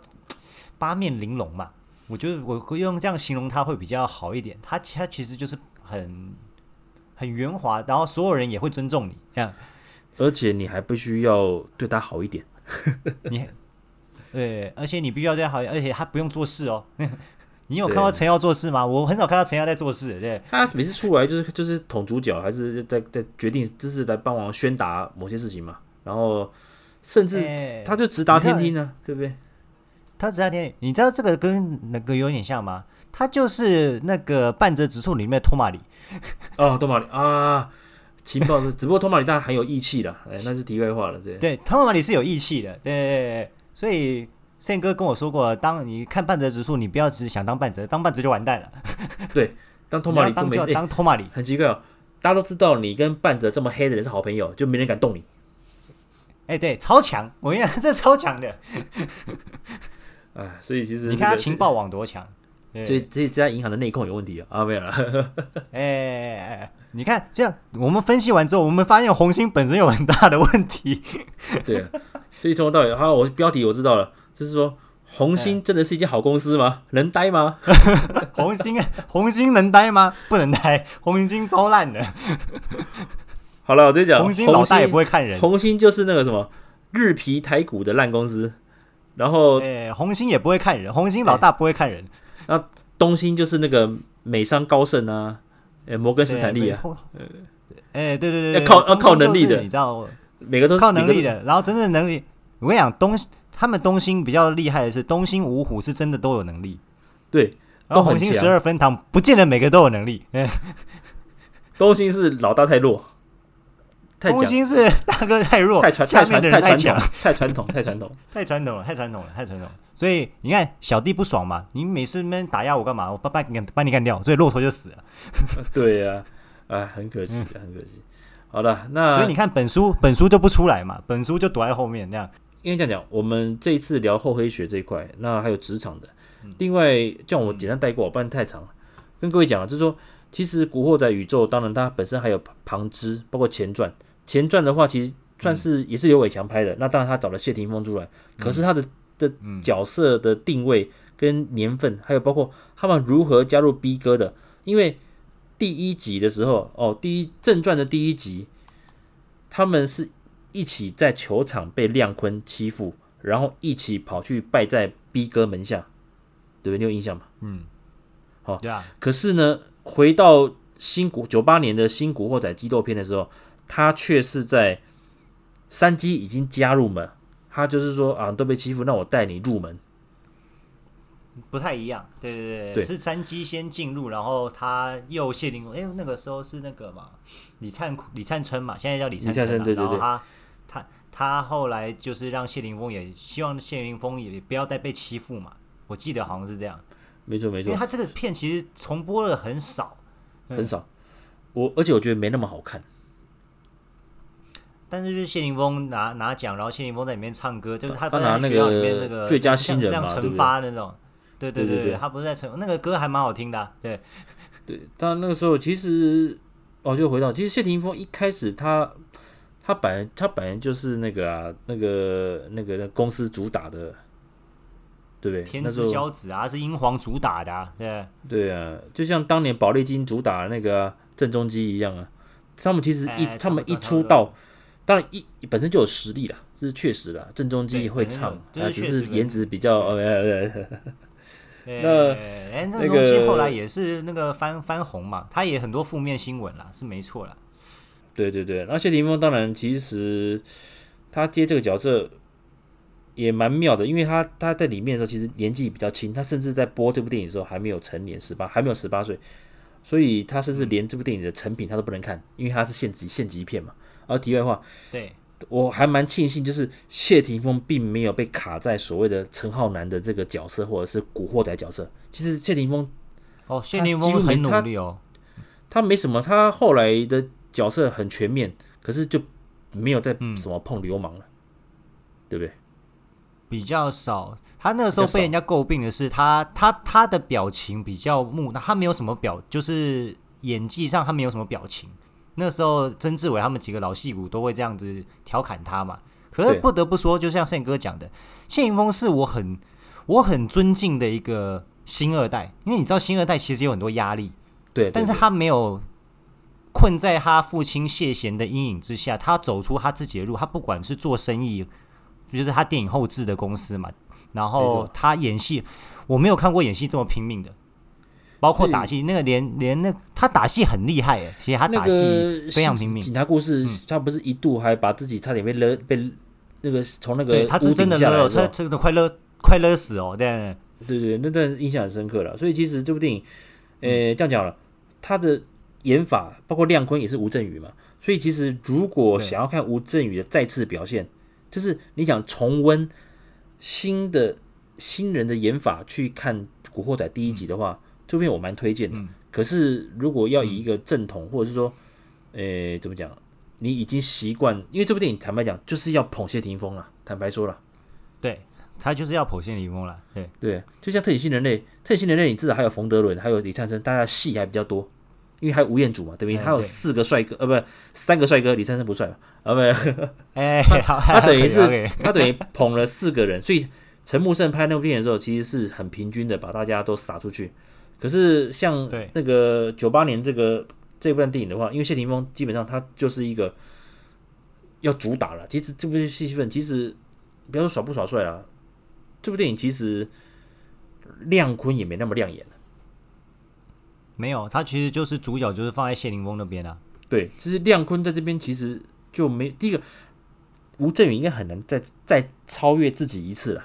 Speaker 2: 八面玲珑嘛？我觉得我会用这样形容他会比较好一点。他他其实就是很。很圆滑，然后所有人也会尊重你，这样，
Speaker 1: 而且你还必须要对他好一点。
Speaker 2: 你，对，而且你必须要对他好，而且他不用做事哦。你有看到陈耀做事吗？我很少看到陈耀在做事。对，
Speaker 1: 他每次出来就是就是捅主角，还是在在决定，就是来帮忙宣达某些事情嘛。然后甚至他就直达天听呢，对不对？
Speaker 2: 他直达天听，你知道这个跟那个有点像吗？他就是那个半泽直树里面的托马里。
Speaker 1: 哦，托马里啊，情报是，只不过托马里当然很有义气的，哎，那是题外话了，对。
Speaker 2: 对，托马里是有义气的，对，对，对，所以。宪哥跟我说过，当你看半泽直树，你不要只想当半泽，当半泽就完蛋了。
Speaker 1: 对，当托马里
Speaker 2: 当就要当托马里，
Speaker 1: 很奇怪哦。大家都知道你跟半泽这么黑的人是好朋友，就没人敢动你。
Speaker 2: 哎、欸，对，超强，我跟你讲，这超强的。
Speaker 1: 哎，所以其实
Speaker 2: 你看他情报网多强，
Speaker 1: 所以这这家银行的内控有问题啊？啊，没有了。
Speaker 2: 哎哎哎，你看这样，我们分析完之后，我们发现红星本身有很大的问题。
Speaker 1: 对，所以从头到尾，好，我标题我知道了。就是说，红星真的是一间好公司吗？能待吗？
Speaker 2: 红星，红星能待吗？不能待，红星超烂的。
Speaker 1: 好了，我直接讲，
Speaker 2: 红星老大也不会看人。
Speaker 1: 红星就是那个什么日皮台股的烂公司。然后，
Speaker 2: 哎，红星也不会看人，红星老大不会看人。
Speaker 1: 那东兴就是那个美商高盛啊，哎，摩根斯坦利啊。
Speaker 2: 哎，对对对，
Speaker 1: 要靠要靠能力的，
Speaker 2: 你知道，
Speaker 1: 每个都是
Speaker 2: 靠能力的。然后真正能力，我跟你讲，东。他们东兴比较厉害的是，东兴五虎是真的都有能力，
Speaker 1: 对。
Speaker 2: 然后红星十二分堂不见得每个都有能力。
Speaker 1: 东兴是老大太弱，太
Speaker 2: 东星是大哥太弱，
Speaker 1: 太传太传太传统，太传统太传统，
Speaker 2: 太传统了，太传统了，太传统了。所以你看小弟不爽嘛，你每次那边打压我干嘛？我把把你把你干掉，所以骆驼就死了。
Speaker 1: 对呀，啊，很可惜，很可惜。好了，那
Speaker 2: 所以你看本书本书就不出来嘛，本书就躲在后面那样。
Speaker 1: 因为这样讲，我们这一次聊厚黑学这一块，那还有职场的。另外，叫我简单带过，不然太长了。跟各位讲啊，就是说，其实《古惑仔》宇宙，当然它本身还有旁支，包括前传。前传的话，其实算是也是刘伟强拍的。那当然，他找了谢霆锋出来，可是他的的角色的定位跟年份，还有包括他们如何加入 B 哥的。因为第一集的时候，哦，第一正传的第一集，他们是。一起在球场被亮坤欺负，然后一起跑去拜在 B 哥门下，对不对？你有印象吗？
Speaker 2: 嗯，
Speaker 1: 好，对啊。可是呢，回到新古九八年的新古惑仔激斗片的时候，他却是在山鸡已经加入门，他就是说啊，都被欺负，那我带你入门，
Speaker 2: 不太一样。对对对，对是山鸡先进入，然后他又谢霆锋。哎，那个时候是那个嘛，李灿李灿琛嘛，现在叫李灿琛，对对对。他他后来就是让谢霆锋也希望谢霆锋也不要再被欺负嘛，我记得好像是这样。
Speaker 1: 没错没错，因
Speaker 2: 为他这个片其实重播了很少，
Speaker 1: 很少。我而且我觉得没那么好看。
Speaker 2: 但是就是谢霆锋拿拿奖，然后谢霆锋在里面唱歌，就是他
Speaker 1: 他拿那个最佳新人嘛，
Speaker 2: 惩罚那种。对对对对，他不是在惩那个歌还蛮好听的，啊，对
Speaker 1: 对。但那个时候其实哦，就回到其实谢霆锋一开始他。他本来他本来就是那个啊，那个那个公司主打的，对不对？
Speaker 2: 天之骄子啊，是英皇主打的，啊，对
Speaker 1: 对啊，就像当年宝丽金主打的那个郑中基一样啊。他们其实一他们一出道，当然一本身就有实力啦，这是确实的。郑中基会唱啊，只是颜值比较呃。
Speaker 2: 那郑中基后来也是那个翻翻红嘛，他也很多负面新闻啦，是没错啦。
Speaker 1: 对对对，那谢霆锋当然其实他接这个角色也蛮妙的，因为他他在里面的时候其实年纪比较轻，他甚至在播这部电影的时候还没有成年，十八还没有十八岁，所以他甚至连这部电影的成品他都不能看，因为他是限级限级片嘛。而题外话，
Speaker 2: 对
Speaker 1: 我还蛮庆幸，就是谢霆锋并没有被卡在所谓的陈浩南的这个角色或者是古惑仔角色。其实谢霆锋
Speaker 2: 哦，谢霆锋很努力哦，
Speaker 1: 他没什么，他后来的。角色很全面，可是就没有再什么碰流氓了，嗯、对不对？
Speaker 2: 比较少。他那个时候被人家诟病的是他，他他他的表情比较木，他没有什么表，就是演技上他没有什么表情。那时候曾志伟他们几个老戏骨都会这样子调侃他嘛。可是不得不说，就像宪哥讲的，谢霆锋是我很我很尊敬的一个星二代，因为你知道星二代其实有很多压力，
Speaker 1: 对，
Speaker 2: 但是他没有。困在他父亲谢贤的阴影之下，他走出他自己的路。他不管是做生意，就是他电影后制的公司嘛，然后他演戏，我没有看过演戏这么拼命的，包括打戏，那个连连那他打戏很厉害诶，其实他打戏非常拼命。
Speaker 1: 警察故事，他不是一度还把自己差点被勒被那个从那个
Speaker 2: 他是真的勒，他真的快勒快勒死哦，对
Speaker 1: 对对，那段印象很深刻了。所以其实这部电影，呃，这样讲了，他的演法包括亮坤也是吴镇宇嘛，所以其实如果想要看吴镇宇的再次表现，就是你想重温。新的新人的演法去看《古惑仔》第一集的话，嗯、这片我蛮推荐的。嗯、可是如果要以一个正统，嗯、或者是说，诶、欸，怎么讲？你已经习惯，因为这部电影坦白讲就是要捧谢霆锋了。坦白说了，
Speaker 2: 对他就是要捧谢霆锋了。对
Speaker 1: 对，就像特写新人类，特写新人类，你至少还有冯德伦，还有李灿森，大家戏还比较多。因为还有吴彦祖嘛，对不对？还有四个帅哥，呃，不，三个帅哥，李灿森不帅嘛，啊，不，
Speaker 2: 哎，
Speaker 1: 他等于是他等于捧了四个人，所以陈木胜拍那部电影的时候，其实是很平均的，把大家都撒出去。可是像那个九八年这个这部电影的话，因为谢霆锋基本上他就是一个要主打了。其实这部戏份其实不要说耍不耍帅啊，这部电影其实亮坤也没那么亮眼。
Speaker 2: 没有，他其实就是主角，就是放在谢霆锋那边啊。
Speaker 1: 对，其实亮坤在这边其实就没第一个，吴镇宇应该很难再再超越自己一次了。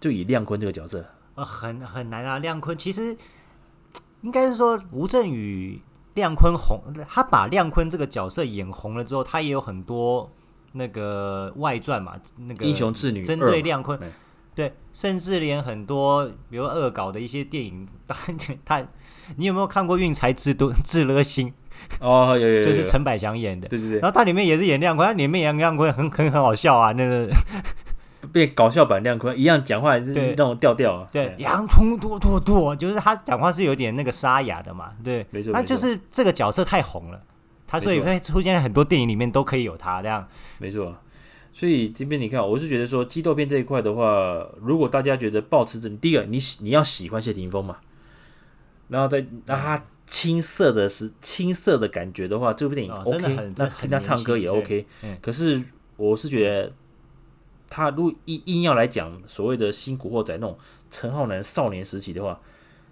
Speaker 1: 就以亮坤这个角色，
Speaker 2: 呃，很很难啊。亮坤其实应该是说吴镇宇亮坤红，他把亮坤这个角色演红了之后，他也有很多那个外传嘛，那个
Speaker 1: 英雄志女
Speaker 2: 针对亮坤。对，甚至连很多比如恶搞的一些电影，他，你有没有看过《运财智多智勒星》？
Speaker 1: 哦，有有有，
Speaker 2: 就是陈百祥演的。
Speaker 1: 对对对。
Speaker 2: 然后他里面也是演亮坤，他里面演亮坤很很很好笑啊，那个
Speaker 1: 变搞笑版亮坤一样讲话，就是那种调调啊。
Speaker 2: 对，洋葱多多多，就是他讲话是有点那个沙哑的嘛。对，
Speaker 1: 没错。
Speaker 2: 他就是这个角色太红了，他所以会出现在很多电影里面都可以有他这样。
Speaker 1: 没错。所以这边你看，我是觉得说激斗片这一块的话，如果大家觉得抱持着，第一个你喜你要喜欢谢霆锋嘛，然后再让他青涩的是青涩的感觉的话，这部电影 OK，那听他唱歌也 OK。可是我是觉得他如果硬硬要来讲所谓的新古惑仔那种陈浩南少年时期的话，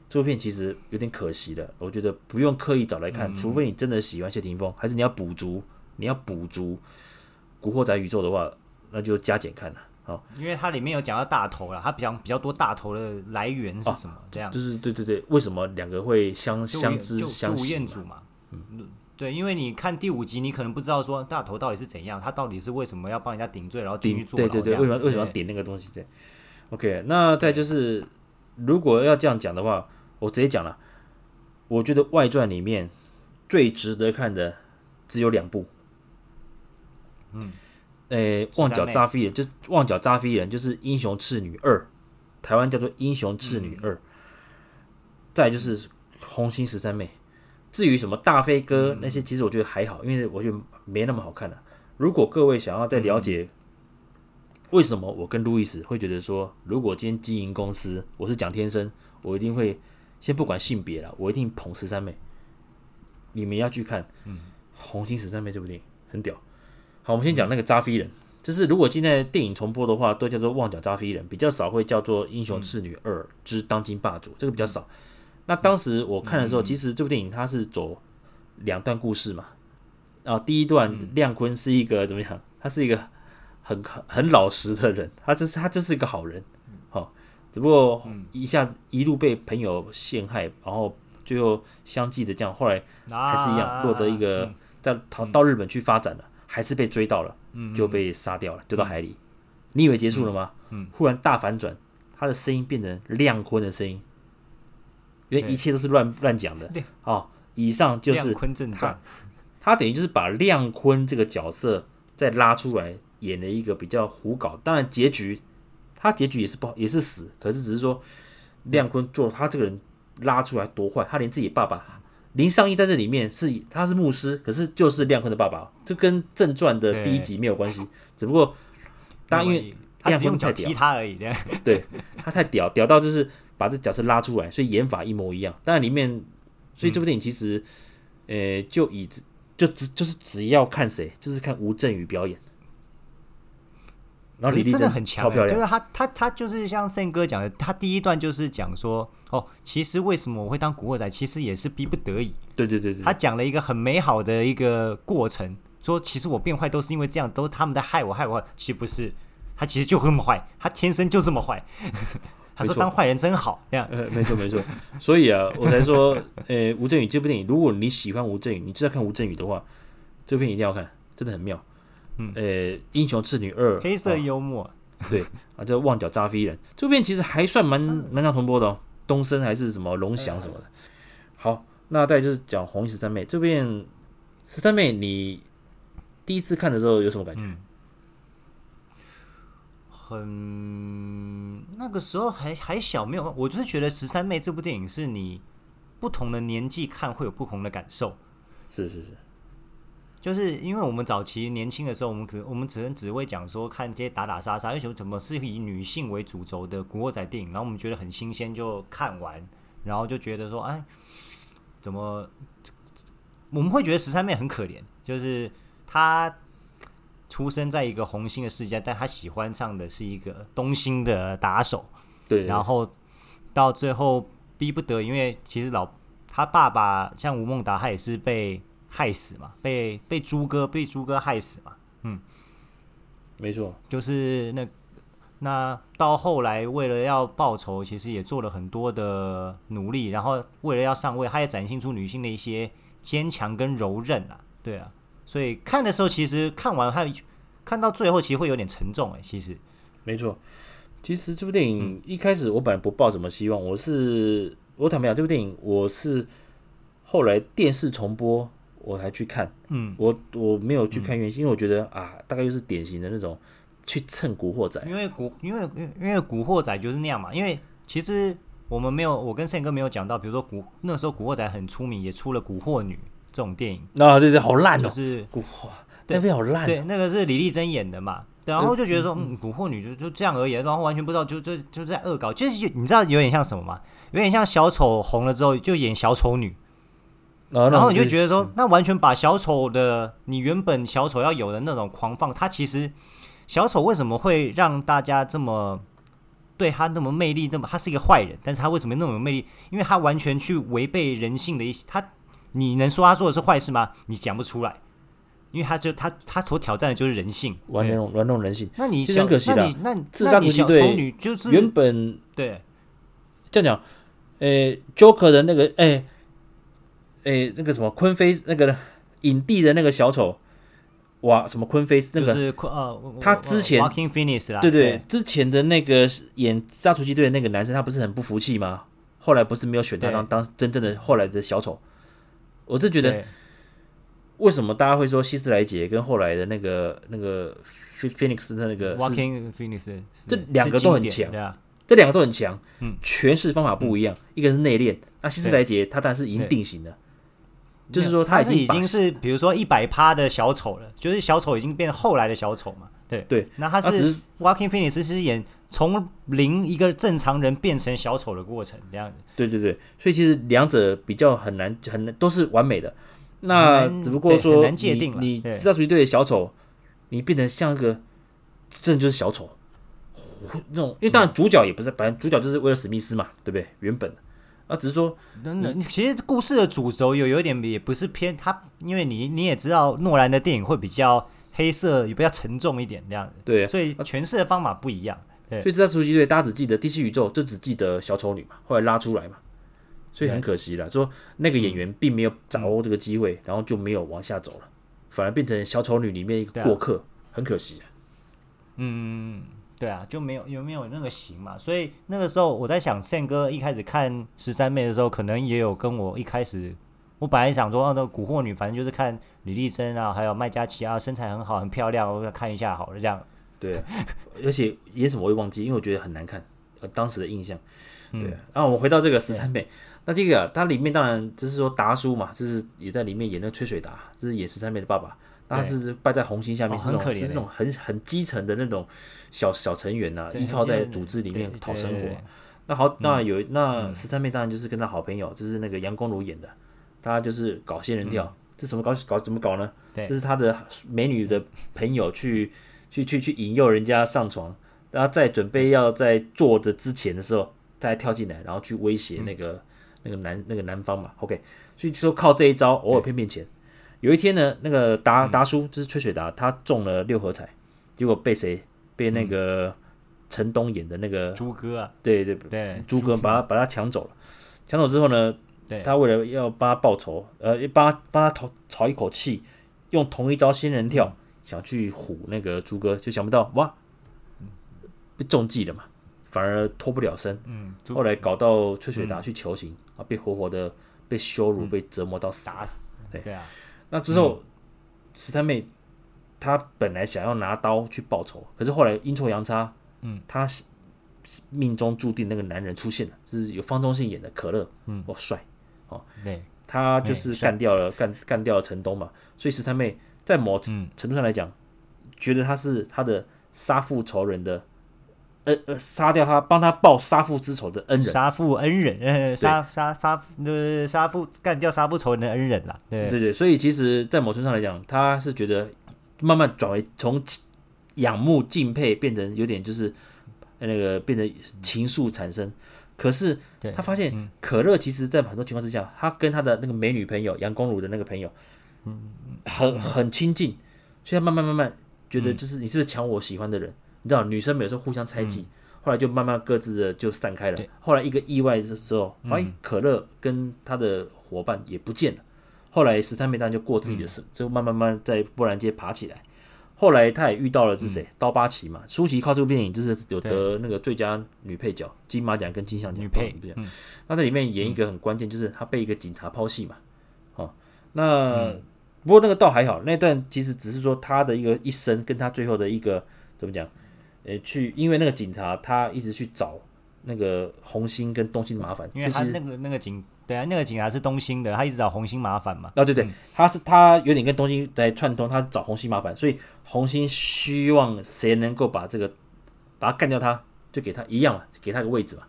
Speaker 1: 这部片其实有点可惜的。我觉得不用刻意找来看，除非你真的喜欢谢霆锋，还是你要补足，你要补足。古惑仔宇宙的话，那就加减看了。好，
Speaker 2: 因为它里面有讲到大头了，它比较比较多大头的来源是什么？哦、这样
Speaker 1: 就是对对对，为什么两个会相相知相惜？
Speaker 2: 吴彦祖嘛，嗯，对，因为你看第五集，你可能不知道说大头到底是怎样，他到底是为什么要帮人家顶罪，然后进去坐牢？
Speaker 1: 对对对，为什么为什么要点那个东西？对，OK，那再就是，如果要这样讲的话，我直接讲了，我觉得外传里面最值得看的只有两部。嗯，诶、欸，旺角扎飞人就是旺角扎飞人，就是英雄赤女二，台湾叫做英雄赤女二。嗯、再就是红星十三妹。至于什么大飞哥那些，其实我觉得还好，因为我觉得没那么好看了、啊。如果各位想要再了解为什么我跟路易斯会觉得说，如果今天经营公司，我是蒋天生，我一定会先不管性别了，我一定捧十三妹。你们要去看《红星十三妹》这部电影，很屌。好，我们先讲那个扎飞人，就是如果今天电影重播的话，都叫做《旺角扎飞人》，比较少会叫做《英雄赤女二之当今霸主》，这个比较少。那当时我看的时候，其实这部电影它是走两段故事嘛。啊，第一段亮坤是一个怎么样？他是一个很很很老实的人，他就是他就是一个好人。好，只不过一下子一路被朋友陷害，然后最后相继的这样，后来还是一样落得一个在逃到日本去发展了。还是被追到了，就被杀掉了，丢到海里。你以为结束了吗？忽然大反转，他的声音变成亮坤的声音，因为一切都是乱乱讲的。哦，以上就是他，他等于就是把亮坤这个角色再拉出来演了一个比较胡搞。当然结局，他结局也是不好，也是死。可是只是说亮坤做他这个人拉出来多坏，他连自己爸爸。林尚义在这里面是他是牧师，可是就是亮坤的爸爸，这跟正传的第一集没有关系，只不过当因为亮坤太屌
Speaker 2: 他而已，
Speaker 1: 对他太屌，屌到就是把这角色拉出来，所以演法一模一样。当然里面，所以这部电影其实，呃，就以就只就是只要看谁，就是看吴镇宇表演。然后李丽
Speaker 2: 真的很强，
Speaker 1: 超漂亮，
Speaker 2: 就是他他他就是像胜哥讲的，他第一段就是讲说，哦，其实为什么我会当古惑仔，其实也是逼不得已。
Speaker 1: 对对对对，
Speaker 2: 他讲了一个很美好的一个过程，说其实我变坏都是因为这样，都是他们在害我害我，其实不是，他其实就这么坏，他天生就这么坏。他说当坏人真好，这样，
Speaker 1: 呃，没错没错，所以啊，我才说，呃，吴镇宇这部电影，如果你喜欢吴镇宇，你知道看吴镇宇的话，这部片一定要看，真的很妙。嗯，呃，英雄赤女二，
Speaker 2: 黑色幽默，
Speaker 1: 哦、对啊，这旺角扎飞人，这部片其实还算蛮蛮像同播的哦，东升还是什么龙翔什么的。好，那再就是讲红衣十三妹，这边十三妹，你第一次看的时候有什么感觉？
Speaker 2: 嗯很那个时候还还小，没有，我就是觉得《十三妹》这部电影是你不同的年纪看会有不同的感受。
Speaker 1: 是是是，
Speaker 2: 就是因为我们早期年轻的时候，我们只我们只能只会讲说看这些打打杀杀，为什么怎么是以女性为主轴的古惑仔电影，然后我们觉得很新鲜就看完，然后就觉得说，哎，怎么我们会觉得十三妹很可怜，就是她。出生在一个红星的世界，但他喜欢上的是一个东星的打手。
Speaker 1: 对，
Speaker 2: 然后到最后逼不得，因为其实老他爸爸像吴孟达，他也是被害死嘛，被被猪哥被猪哥害死嘛。嗯，
Speaker 1: 没错，
Speaker 2: 就是那那到后来为了要报仇，其实也做了很多的努力，然后为了要上位，他也展现出女性的一些坚强跟柔韧啊。对啊。所以看的时候，其实看完还看到最后，其实会有点沉重哎。其实，
Speaker 1: 没错，其实这部电影一开始我本来不抱什么希望，我是我坦白讲，这部电影我是后来电视重播我才去看。嗯，我我没有去看原型，因为我觉得啊，大概就是典型的那种去蹭古惑仔。
Speaker 2: 因为古因为因为古惑仔就是那样嘛。因为其实我们没有，我跟盛哥没有讲到，比如说古那时候古惑仔很出名，也出了古惑女。这种电影
Speaker 1: 啊，对对，好烂哦，
Speaker 2: 就是
Speaker 1: 古惑，那边好烂。
Speaker 2: 对，那个是李丽珍演的嘛，然后就觉得说，嗯，古惑女就就这样而已，然后完全不知道，就就就在恶搞，就是你知道有点像什么吗？有点像小丑红了之后就演小丑女，然后你就觉得说，那完全把小丑的你原本小丑要有的那种狂放，他其实小丑为什么会让大家这么对他那么魅力？那么他是一个坏人，但是他为什么那么有魅力？因为他完全去违背人性的一些他。你能说他做的是坏事吗？你讲不出来，因为他就他他所挑战的就是人性，
Speaker 1: 玩弄玩弄人性。
Speaker 2: 那你
Speaker 1: 很可惜的，
Speaker 2: 那你
Speaker 1: 自杀突击队就是原本
Speaker 2: 对
Speaker 1: 这样讲，诶，Joker 的那个诶诶那个什么昆飞那个影帝的那个小丑，哇，什么昆飞那个
Speaker 2: 是呃，
Speaker 1: 他之前对对，之前的那个演杀突击队的那个男生，他不是很不服气吗？后来不是没有选他当当真正的后来的小丑。我就觉得，为什么大家会说希斯莱杰跟后来的那个那个菲菲尼克斯的那个
Speaker 2: Joaquin Phoenix
Speaker 1: 这两个都很强，这两个都很强，嗯，诠释方法不一样，一个是内敛，那希斯莱杰他当然是已经定型了，就是说他
Speaker 2: 已经已经是比如说一百趴的小丑了，就是小丑已经变后来的小丑嘛，对。
Speaker 1: 对，
Speaker 2: 那他是 Walking Phoenix 是演从零一个正常人变成小丑的过程这样子，
Speaker 1: 对对对，所以其实两者比较很难，很难都是完美的。那只不过说
Speaker 2: 难界定
Speaker 1: 你，你自杀突击队的小丑，你变成像一个真的就是小丑那种，因为当然主角也不是，反正主角就是威尔史密斯嘛，对不对？原本啊，只是说，
Speaker 2: 那其实故事的主轴有有一点也不是偏他，因为你你也知道诺兰的电影会比较黑色，也比较沉重一点这样子，
Speaker 1: 对，
Speaker 2: 所以诠释的方法不一样。
Speaker 1: 所以自杀突击队，大家只记得 DC 宇宙，就只记得小丑女嘛，后来拉出来嘛，所以很可惜了。说那个演员并没有掌握这个机会，然后就没有往下走了，反而变成小丑女里面一个过客，很可惜。
Speaker 2: 嗯，对啊，就没有有没有那个型嘛？所以那个时候我在想，宪哥一开始看十三妹的时候，可能也有跟我一开始，我本来想说，那个古惑女，反正就是看李丽珍啊，还有麦嘉琪啊，身材很好，很漂亮，我要看一下好了，这样。
Speaker 1: 对，而且演什么我会忘记，因为我觉得很难看，呃，当时的印象。对，然后我们回到这个十三妹，那这个它里面当然就是说达叔嘛，就是也在里面演那个崔水达，就是演十三妹的爸爸，他是拜在红星下面，是这种就是那种很很基层的那种小小成员呐，依靠在组织里面讨生活。那好，当然有那十三妹，当然就是跟他好朋友，就是那个杨光如演的，他就是搞仙人跳，这怎么搞搞怎么搞呢？这是他的美女的朋友去。去去去引诱人家上床，然后在准备要在做的之前的时候，再跳进来，然后去威胁那个、嗯、那个男那个男方嘛。OK，所以说靠这一招偶尔骗骗钱。有一天呢，那个达达叔就是吹水达，他中了六合彩，结果被谁？被那个陈东演的那个
Speaker 2: 朱哥啊？
Speaker 1: 对对对，朱哥把他把他抢走了。抢走之后呢，他为了要帮他报仇，呃，帮他帮他讨讨一口气，用同一招仙人跳，想去唬那个朱哥，就想不到哇，被中计了嘛，反而脱不了身。嗯，后来搞到崔水达去求情啊，被活活的被羞辱，被折磨到死，打死。对。对啊。那之后，十三妹她本来想要拿刀去报仇，可是后来阴错阳差，嗯，她命中注定那个男人出现了，是有方中信演的可乐，嗯，哇帅。哦，对，他就是干掉了干干掉了陈东嘛，所以十三妹在某程度上来讲，觉得他是他的杀父仇人的。呃呃，杀掉他，帮他报杀父之仇的恩人，
Speaker 2: 杀父恩人，呃，杀杀杀，呃，杀父干掉杀父仇人的恩人啦。对
Speaker 1: 对对，所以其实，在某程度上来讲，他是觉得慢慢转为从仰慕敬佩变成有点就是那个变成情愫产生。可是他发现可乐其实，在很多情况之下，他跟他的那个美女朋友杨光如的那个朋友，嗯，很很亲近，所以他慢慢慢慢觉得，就是你是不是抢我喜欢的人？你知道，女生有时候互相猜忌，后来就慢慢各自的就散开了。后来一个意外的时候，发现可乐跟他的伙伴也不见了。后来十三妹当然就过自己的事，就慢慢慢在波兰街爬起来。后来他也遇到了是谁？刀疤奇嘛。舒淇靠这部电影就是有得那个最佳女配角金马奖跟金像奖。女配，那在里面演一个很关键，就是她被一个警察抛弃嘛。哦，那不过那个倒还好，那段其实只是说他的一个一生跟他最后的一个怎么讲？呃，去，因为那个警察他一直去找那个红星跟东星的麻烦，
Speaker 2: 因为他那个那个警，对啊，那个警察是东星的，他一直找红星麻烦嘛。
Speaker 1: 啊，对对，嗯、他是他有点跟东星在串通，他找红星麻烦，所以红星希望谁能够把这个把他干掉他，他就给他一样嘛，给他一个位置嘛。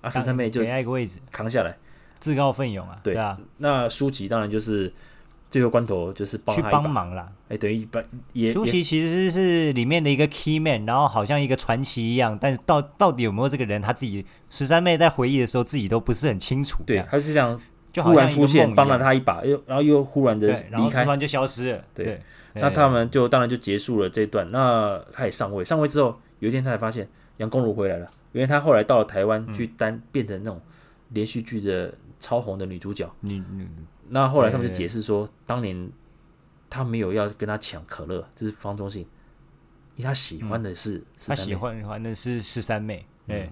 Speaker 1: 啊，十三妹就给他一个位置扛下来，
Speaker 2: 自告奋勇啊。对，对啊，
Speaker 1: 那书籍当然就是。最后关头就是帮
Speaker 2: 去帮忙了，
Speaker 1: 哎、欸，等于一般也
Speaker 2: 舒淇其实是里面的一个 key man，然后好像一个传奇一样，但是到到底有没有这个人，他自己十三妹在回忆的时候自己都不是很清楚。
Speaker 1: 对，他是这样，就突然出现帮了他一把，又然后又忽然的离开，
Speaker 2: 突然就消失了。对，对
Speaker 1: 那他们就当然就结束了这一段。那他也上位，上位之后有一天他才发现杨恭如回来了，因为他后来到了台湾去担、嗯、变成那种连续剧的超红的女主角。嗯嗯。那后来他们就解释说，当年他没有要跟他抢可乐，这是方中信，因为他喜欢的是十三妹，他
Speaker 2: 喜欢的是十三妹。对，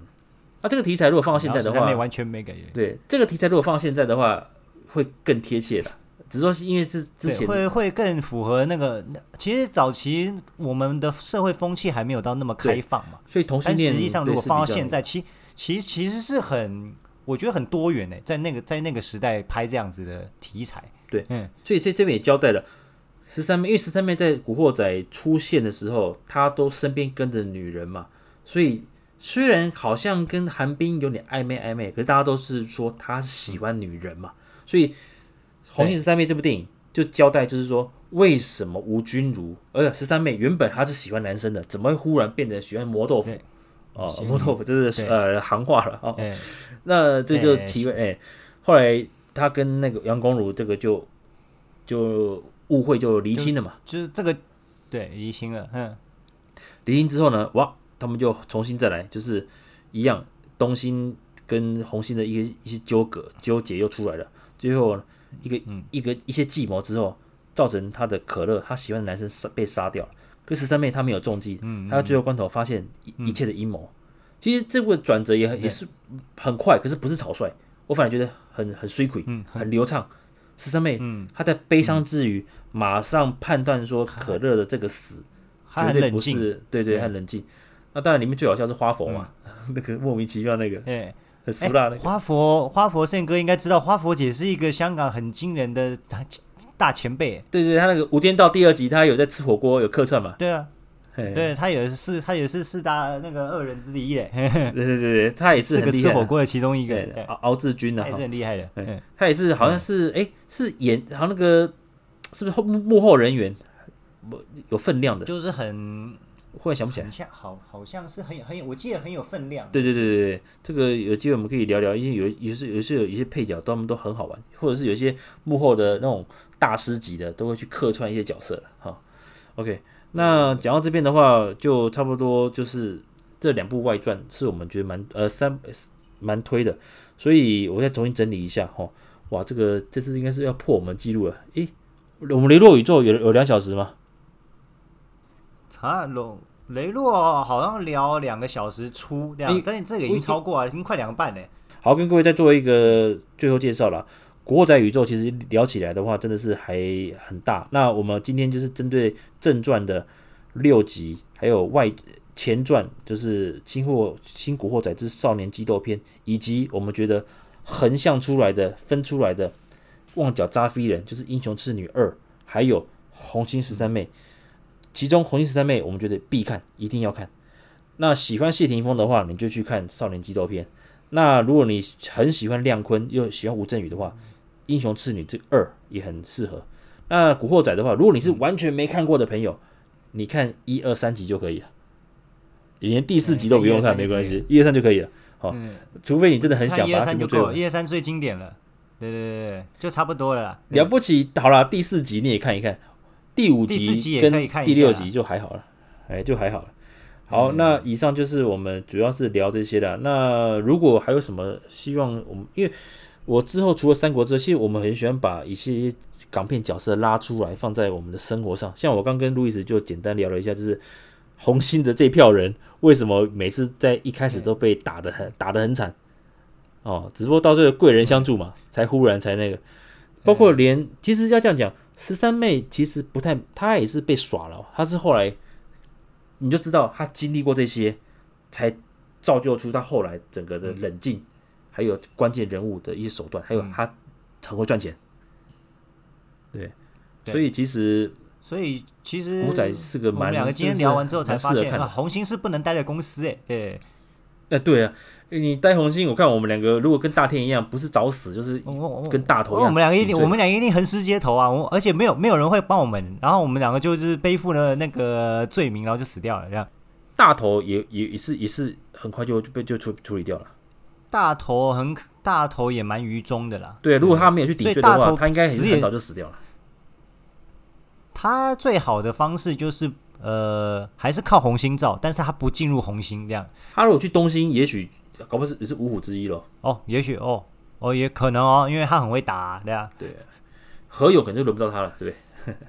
Speaker 1: 那这个题材如果放到现在的话，
Speaker 2: 完全没感觉。
Speaker 1: 对，这个题材如果放到现在的话，会更贴切的。只是说，因为是之前
Speaker 2: 会会更符合那个，其实早期我们的社会风气还没有到那么开放嘛，
Speaker 1: 所以同性恋
Speaker 2: 实际上如果放到现在，其其其实是很。我觉得很多元呢，在那个在那个时代拍这样子的题材，
Speaker 1: 对，嗯，所以这这边也交代了十三妹，因为十三妹在《古惑仔》出现的时候，她都身边跟着女人嘛，所以虽然好像跟韩冰有点暧昧暧昧，可是大家都是说她是喜欢女人嘛，所以《红杏十三妹》这部电影就交代，就是说为什么吴君如，而且十三妹原本她是喜欢男生的，怎么会忽然变得喜欢磨豆腐？哦，木头这是呃行话了哦。那这就奇怪哎。后来他跟那个杨光如这个就就误会就离清了嘛，
Speaker 2: 就，是这个对离清了。嗯，
Speaker 1: 离清之后呢，哇，他们就重新再来，就是一样，东星跟红星的一个一些纠葛纠结又出来了。最后一个、嗯、一个一些计谋之后，造成他的可乐他喜欢的男生杀被杀掉了。可十三妹她没有中计，嗯，她最后关头发现一、切的阴谋。其实这个转折也也是很快，可是不是草率，我反而觉得很很水亏，嗯，很流畅。十三妹，嗯，她在悲伤之余，马上判断说可乐的这个死绝对不是，对对，很冷静。那当然里面最好笑是花佛嘛，那个莫名其妙那个，哎，很俗辣那个。
Speaker 2: 花佛花佛圣哥应该知道，花佛姐是一个香港很惊人的大前辈。
Speaker 1: 对对，他那个《无间道》第二集，他有在吃火锅，有客串嘛？
Speaker 2: 对啊。对，他也是，他也是四大那个恶人之一嘞。
Speaker 1: 对对对，他也是
Speaker 2: 个吃火锅的其中一个。
Speaker 1: 敖敖志军啊，
Speaker 2: 也是很厉害的。
Speaker 1: 他也是好像是哎，是演好像那个是不是后幕后人员？有分量的，
Speaker 2: 就是很
Speaker 1: 忽然想不起来，
Speaker 2: 像好好像是很有很有，我记得很有分量。
Speaker 1: 对对对对对，这个有机会我们可以聊聊，因为有有时有时有一些配角，他们都很好玩，或者是有一些幕后的那种大师级的，都会去客串一些角色了哈。OK，那讲到这边的话，就差不多就是这两部外传是我们觉得蛮呃三蛮推的，所以我再重新整理一下哈。哇，这个这次应该是要破我们记录了，诶，我们雷洛宇宙有有两小时吗？
Speaker 2: 啊，龙雷洛好像聊两个小时出，这样，欸、但是这个已经超过了，已经快两个半嘞。
Speaker 1: 好，跟各位再做一个最后介绍了。古惑仔宇宙其实聊起来的话，真的是还很大。那我们今天就是针对正传的六集，还有外前传，就是《新货新古惑仔之少年激斗篇》，以及我们觉得横向出来的分出来的《旺角扎飞人》，就是《英雄赤女二》，还有《红星十三妹》。其中《红星十三妹》，我们觉得必看，一定要看。那喜欢谢霆锋的话，你就去看《少年激斗篇》。那如果你很喜欢亮坤，又喜欢吴镇宇的话，《英雄赤女这二》也很适合。那《古惑仔》的话，如果你是完全没看过的朋友，你看一二三集就可以了，连第四集都不用看，没关系，一二三就可以了。好，除非你真的很想把它全部追完。
Speaker 2: 一二三最经典了，对对对对，就差不多了。
Speaker 1: 了不起，好了，第四集你也看一看。第五集跟第六集就还好了，哎，就还好了。好，那以上就是我们主要是聊这些的。那如果还有什么希望我们，因为我之后除了三国志，其实我们很喜欢把一些港片角色拉出来放在我们的生活上。像我刚跟路易斯就简单聊了一下，就是红心的这票人为什么每次在一开始都被打的很 打的很惨哦，只不过到最后贵人相助嘛，才忽然才那个。包括连其实要这样讲。十三妹其实不太，她也是被耍了。她是后来，你就知道她经历过这些，才造就出她后来整个的冷静，还有关键人物的一些手段，还有她很会赚钱。对，所以其实，
Speaker 2: 所以其实
Speaker 1: 古仔是个蛮，我们
Speaker 2: 两个今天聊完之后才发现，红星是不能待在公司哎，对，
Speaker 1: 哎对啊。你戴红心，我看我们两个如果跟大天一样，不是找死就是跟大头一样。
Speaker 2: 我们两个一定，我们两个一定横尸街头啊！我而且没有没有人会帮我们，然后我们两个就是背负了那个罪名，然后就死掉了。这样，
Speaker 1: 大头也也也是也是很快就被就处处理掉了。
Speaker 2: 大头很大头也蛮愚忠的啦。
Speaker 1: 对，如果他没有去顶罪的话，他应该很早就死掉了。
Speaker 2: 他最好的方式就是呃，还是靠红心照，但是他不进入红心这样。
Speaker 1: 他如果去东星，也许。搞不是也是五虎之一咯。
Speaker 2: 哦，也许哦，哦，也可能哦，因为他很会打，啊，对啊。
Speaker 1: 对，何勇可能就轮不到他了，对不对？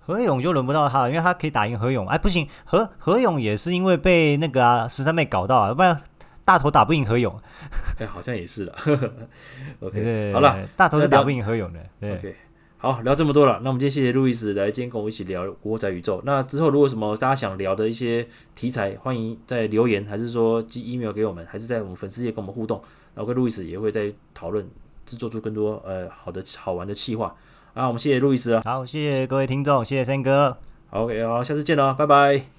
Speaker 2: 何勇就轮不到他了，因为他可以打赢何勇。哎，不行，何何勇也是因为被那个啊十三妹搞到啊，不然大头打不赢何勇。
Speaker 1: 哎，好像也是的。OK，好了，
Speaker 2: 大头是打不赢何勇的。对。
Speaker 1: OK。好，聊这么多了，那我们今天谢谢路易斯来今天跟我一起聊《古惑仔宇宙》。那之后如果什么大家想聊的一些题材，欢迎在留言，还是说寄 email 给我们，还是在我们粉丝页跟我们互动。然后跟路易斯也会在讨论制作出更多呃好的好玩的企划。啊，我们谢谢路易斯啊。
Speaker 2: 好，谢谢各位听众，谢谢森哥。
Speaker 1: 好，OK，好，下次见了，拜拜。